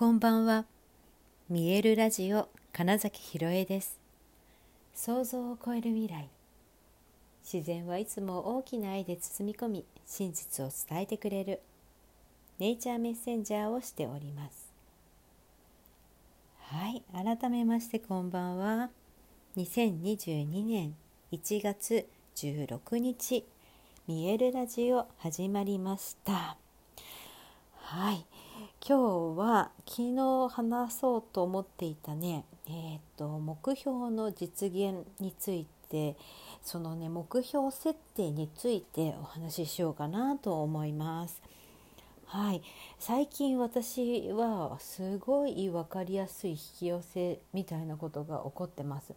こんばんは。見えるラジオ金崎ひろえです。想像を超える未来。自然はいつも大きな愛で包み込み真実を伝えてくれる。ネイチャーメッセンジャーをしております。はい改めましてこんばんは。2022年1月16日見えるラジオ始まりました。はい今日は昨日話そうと思っていたね、えーと、目標の実現についてそのね目標設定についてお話ししようかなと思います。はい、最近私はすごい分かりやすい引き寄せみたいなことが起こってます。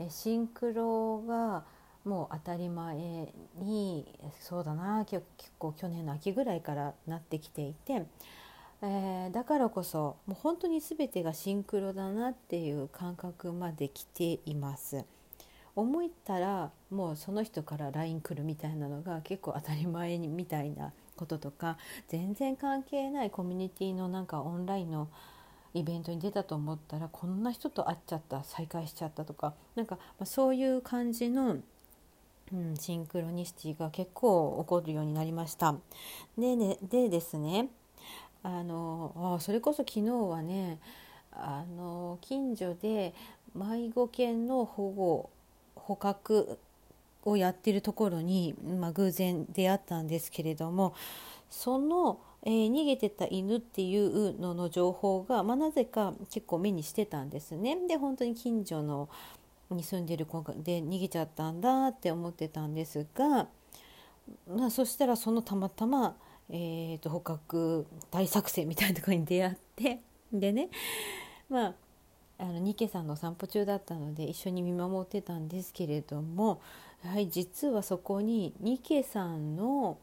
えシンクロがもう当たり前にそうだな結構去年の秋ぐらいからなってきていてえー、だからこそもう本当に全てがシンクロだなっていう感覚まで来ています。思ったらもうその人から LINE 来るみたいなのが結構当たり前にみたいなこととか全然関係ないコミュニティのなんかオンラインのイベントに出たと思ったらこんな人と会っちゃった再会しちゃったとかなんかそういう感じの、うん、シンクロニシティが結構起こるようになりました。でねでですねあのあそれこそ昨日はねあの近所で迷子犬の保護捕獲をやってるところに、まあ、偶然出会ったんですけれどもその、えー、逃げてた犬っていうのの情報が、まあ、なぜか結構目にしてたんですね。で本当に近所のに住んでる子で逃げちゃったんだって思ってたんですが、まあ、そしたらそのたまたまえーと、捕獲大作戦みたいなところに出会ってでねまああのニケさんの散歩中だったので一緒に見守ってたんですけれどもやはり実はそこにニケさんの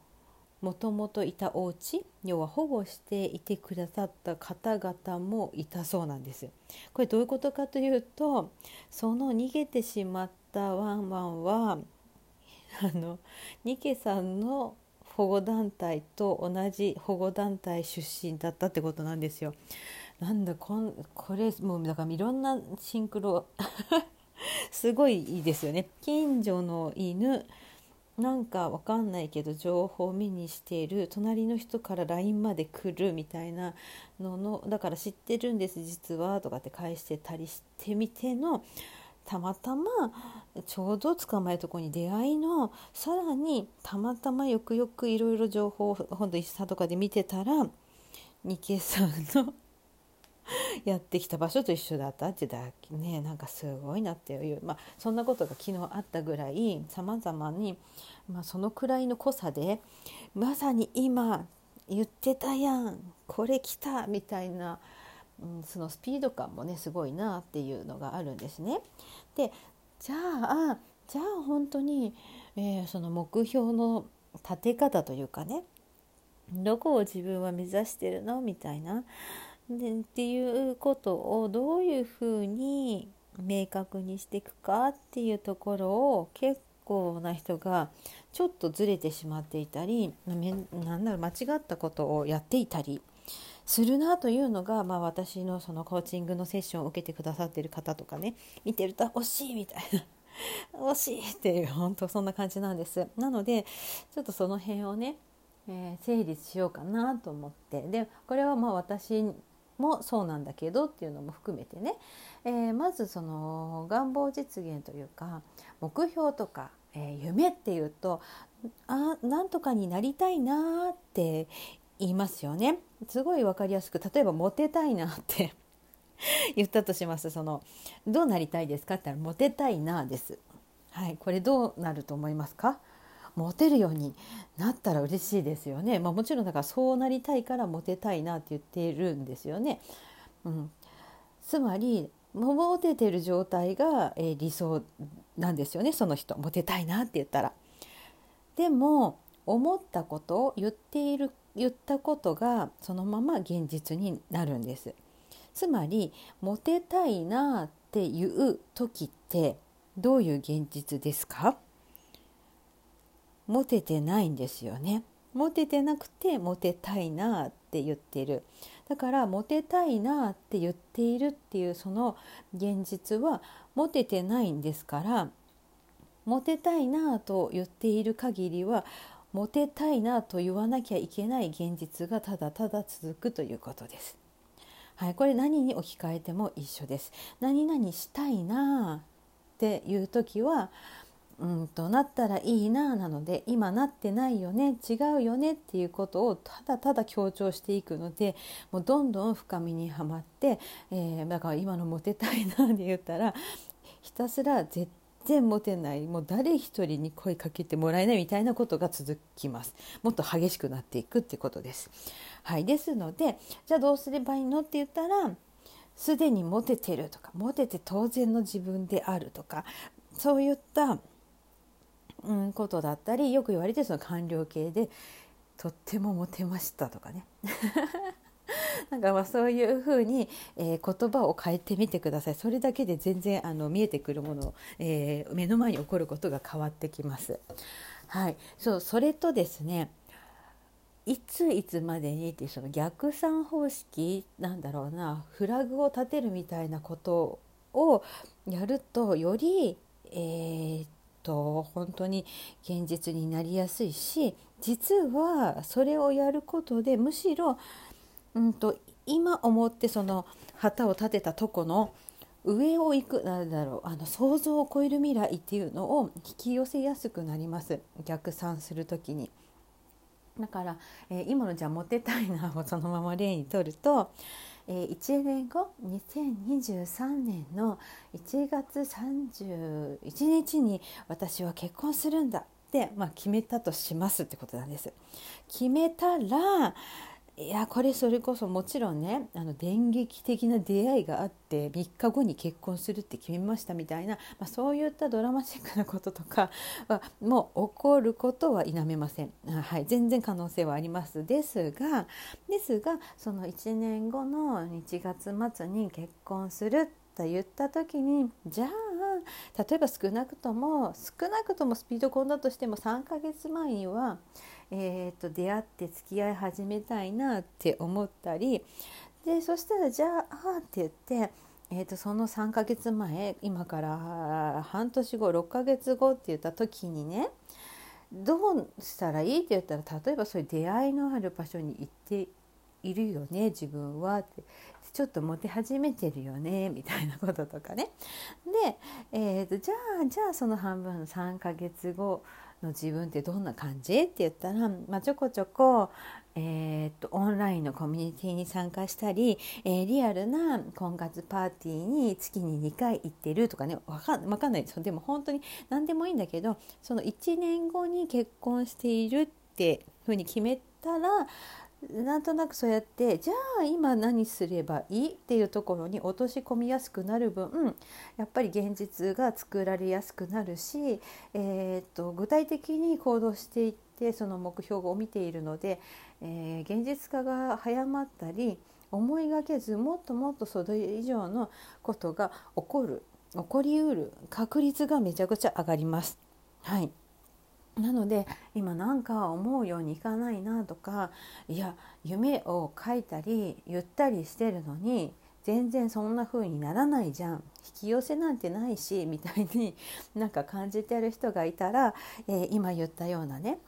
もともといたお家要は保護していてくださった方々もいたそうなんです。これどういうことかというとその逃げてしまったワンワンはあのニケさんの保護団体と同じ保護団体出身だったってことなんですよ。なんだこんこれもうだからいろんなシンクロ すごいいいですよね。近所の犬なんかわかんないけど情報を目にしている隣の人から LINE まで来るみたいなののだから知ってるんです実はとかって返してたりしてみてのたまたまちょうど捕まえるとこに出会いのさらにたまたまよくよくいろいろ情報を本当インスタとかで見てたらニケさんの やってきた場所と一緒だったってだねなんかすごいなっていう、まあ、そんなことが昨日あったぐらいさまざまに、まあ、そのくらいの濃さでまさに今言ってたやんこれ来たみたいなうん、そのスピード感もねすごいなっていうのがあるんですね。でじゃあじゃあ本当に、えー、その目標の立て方というかねどこを自分は目指してるのみたいなでっていうことをどういうふうに明確にしていくかっていうところを結構な人がちょっとずれてしまっていたりなんだろう間違ったことをやっていたりするなというのが、まあ、私のそのコーチングのセッションを受けてくださってる方とかね見てると惜しいみたいな。惜しいっていう本当そんな感じなんです。なのでちょっとその辺をね、えー、整理しようかなと思って。でこれはまあ私もそうなんだけどっていうのも含めてね、えー、まずその願望実現というか目標とか、えー、夢っていうとあなんとかになりたいなって言いますよね。すごい分かりやすく例えばモテたいなって 言ったとします。そのどうなりたいですかって言ったらモテたいなです。はいこれどうなると思いますか？モテるようになったら嬉しいですよね、まあ、もちろんだからそうなりたいからモテたいなって言っているんですよね、うん、つまりモテてる状態が、えー、理想なんですよね。その人モテたいなって言ったら。でも思ったことを言っている言ったことがそのまま現実になるんです。つまりモテたいなっていう時ってどういう現実ですか？モテてないんですよね。モテてなくてモテたいなって言ってる。だからモテたいなって言っているっていうその現実はモテてないんですからモテたいなと言っている限りはモテたいなと言わなきゃいけない現実がただただ続くということです。はい、これ何に置き換えても一緒です。何々したいなっていう時はうんとなったらいいななので今なってないよね違うよねっていうことをただただ強調していくのでもうどんどん深みにはまって、えー、だから今のモテたいなで言ったらひたすら絶然モテないもう誰一人に声かけてもらえないみたいなことが続きます。もっと激しくなっていくってことです。はいですのでじゃあどうすればいいのって言ったらすでにモテてるとかモテて当然の自分であるとかそういったうん、ことだったりよく言われてその官僚系でとってもモテましたとかね。なんかまあそういうふうに、えー、言葉を変えてみてください。それだけで全然あの見えてくるもの、えー、目の前に起こることが変わってきます。はい、そうそれとですねいついつまでにっていうその逆算方式なんだろうな。フラグを立てるみたいなことをやるとより、えー、と本当に現実になりやすいし実はそれをやることでむしろ、うんと、今思ってその旗を立てたとこの上を行くなんだろうあの想像を超える未来っていうのを引き寄せやすくなります逆算する時に。だから、えー、今のじゃあモテたいなをそのまま例にとるとえー、1年後2023年の1月31日に私は結婚するんだって、まあ、決めたとしますってことなんです。決めたらいやこれそれこそもちろんねあの電撃的な出会いがあって3日後に結婚するって決めましたみたいな、まあ、そういったドラマチックなこととかはもう起こることは否めません、はい、全然可能性はあります。ですがですがその1年後の1月末に結婚すると言った時にじゃあ例えば少なくとも少なくともスピード婚だとしても3ヶ月前にはえーと、出会って付き合い始めたいなって思ったりでそしたらじゃあって言って、えーと、その3ヶ月前今から半年後6ヶ月後って言った時にねどうしたらいいって言ったら例えばそういう出会いのある場所に行っているよね自分はって。ちょっとモテ始めてるよね みたいなこととかね。で、えーと、じゃあじゃあその半分3ヶ月後の自分ってどんな感じ？って言ったら、まあ、ちょこちょこ、えー、っとオンラインのコミュニティに参加したり、えー、リアルな婚活パーティーに月に2回行ってるとかね。分かかんない。ですでも本当に何でもいいんだけどその1年後に結婚しているってふうに決めたらなんとなくそうやってじゃあ今何すればいいっていうところに落とし込みやすくなる分やっぱり現実が作られやすくなるし、えー、と具体的に行動していってその目標を見ているので、えー、現実化が早まったり思いがけずもっともっとそれ以上のことが起こる起こりうる確率がめちゃくちゃ上がります。はいなので今なんか思うようにいかないなとかいや夢を書いたり言ったりしてるのに全然そんな風にならないじゃん。引き寄せなんてないしみたいに なんか感じてる人がいたら、えー、今言ったようなね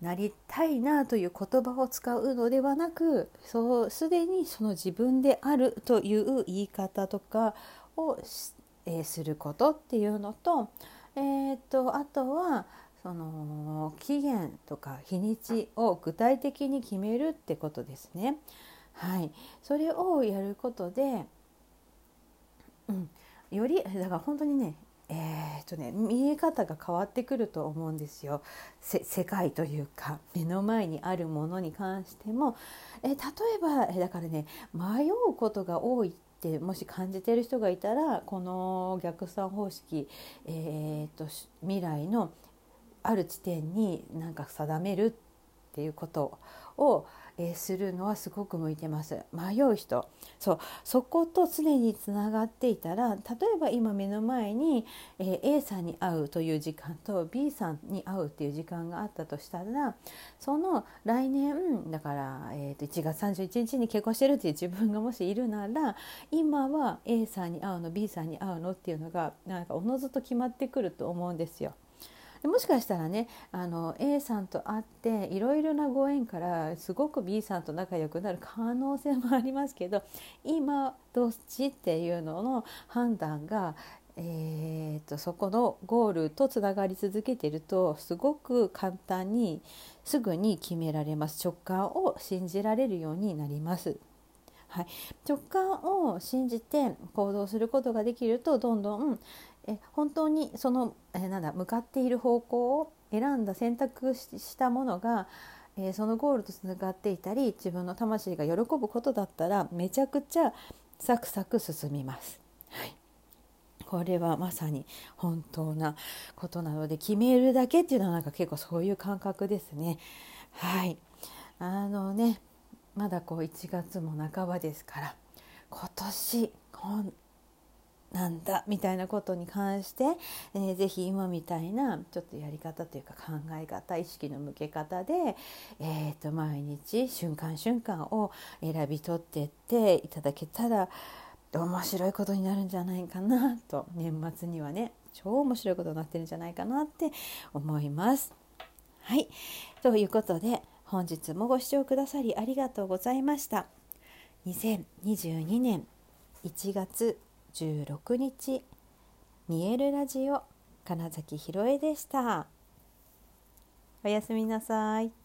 なりたいなという言葉を使うのではなくそうすでにその自分であるという言い方とかを、えー、することっていうのと,、えーと、とあとはその期限とか日にちを具体的に決めるってことですね。はい、それをやることで、うん、よりだから本当にねえー、っとね見え方が変わってくると思うんですよ。世界というか目の前にあるものに関しても、え例えばだからね迷うことが多いってもし感じてる人がいたらこの逆算方式、えー、っと未来のある地点になんか定めるっていうことを、えー、するのはすごく向いてます。迷う人。そう。そこと常につながっていたら例えば今目の前に、えー、A さんに会うという時間と B さんに会うっていう時間があったとしたらその来年だから、えー、と1月31日に結婚してるっていう自分がもしいるなら今は A さんに会うの B さんに会うのっていうのがなんかおのずと決まってくると思うんですよ。でもしかしたらねあの A さんと会っていろいろなご縁からすごく B さんと仲良くなる可能性もありますけど今どっちっていうのの判断がえーと、そこのゴールとつながり続けてるとすごく簡単にすぐに決められます直感を信じられるようになります。はい、直感を信じて行動することができるとどんどんえ本当にそのえなんだ向かっている方向を選んだ選択したものが、えそのゴールとつながっていたり自分の魂が喜ぶことだったらめちゃくちゃサクサク進みます。はいこれはまさに本当なことなので決めるだけっていうのはなんか結構そういう感覚ですね。はいあのねまだこう1月も半ばですから今年なんだみたいなことに関して、えー、ぜひ今みたいなちょっとやり方というか考え方意識の向け方で、えー、と毎日瞬間瞬間を選び取っていっていただけたら面白いことになるんじゃないかなと年末にはね超面白いことになってるんじゃないかなって思います。はいということで本日もご視聴くださりありがとうございました。2022年1月16日見えるラジオ金崎ひろえでした。おやすみなさい。